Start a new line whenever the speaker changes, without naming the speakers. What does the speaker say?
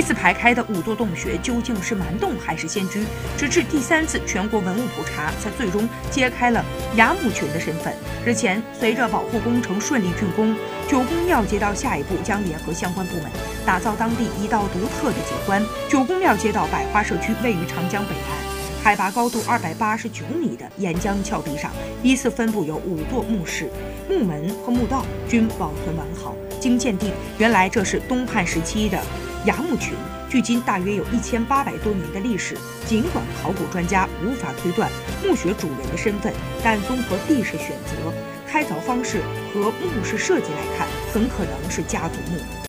依次排开的五座洞穴究竟是蛮洞还是仙居？直至第三次全国文物普查，才最终揭开了崖墓群的身份。日前，随着保护工程顺利竣工，九宫庙街道下一步将联合相关部门，打造当地一道独特的景观。九宫庙街道百花社区位于长江北岸，海拔高度二百八十九米的沿江峭壁上，依次分布有五座墓室、墓门和墓道，均保存完好。经鉴定，原来这是东汉时期的。崖墓群距今大约有一千八百多年的历史。尽管考古专家无法推断墓穴主人的身份，但综合地势选择、开凿方式和墓室设计来看，很可能是家族墓。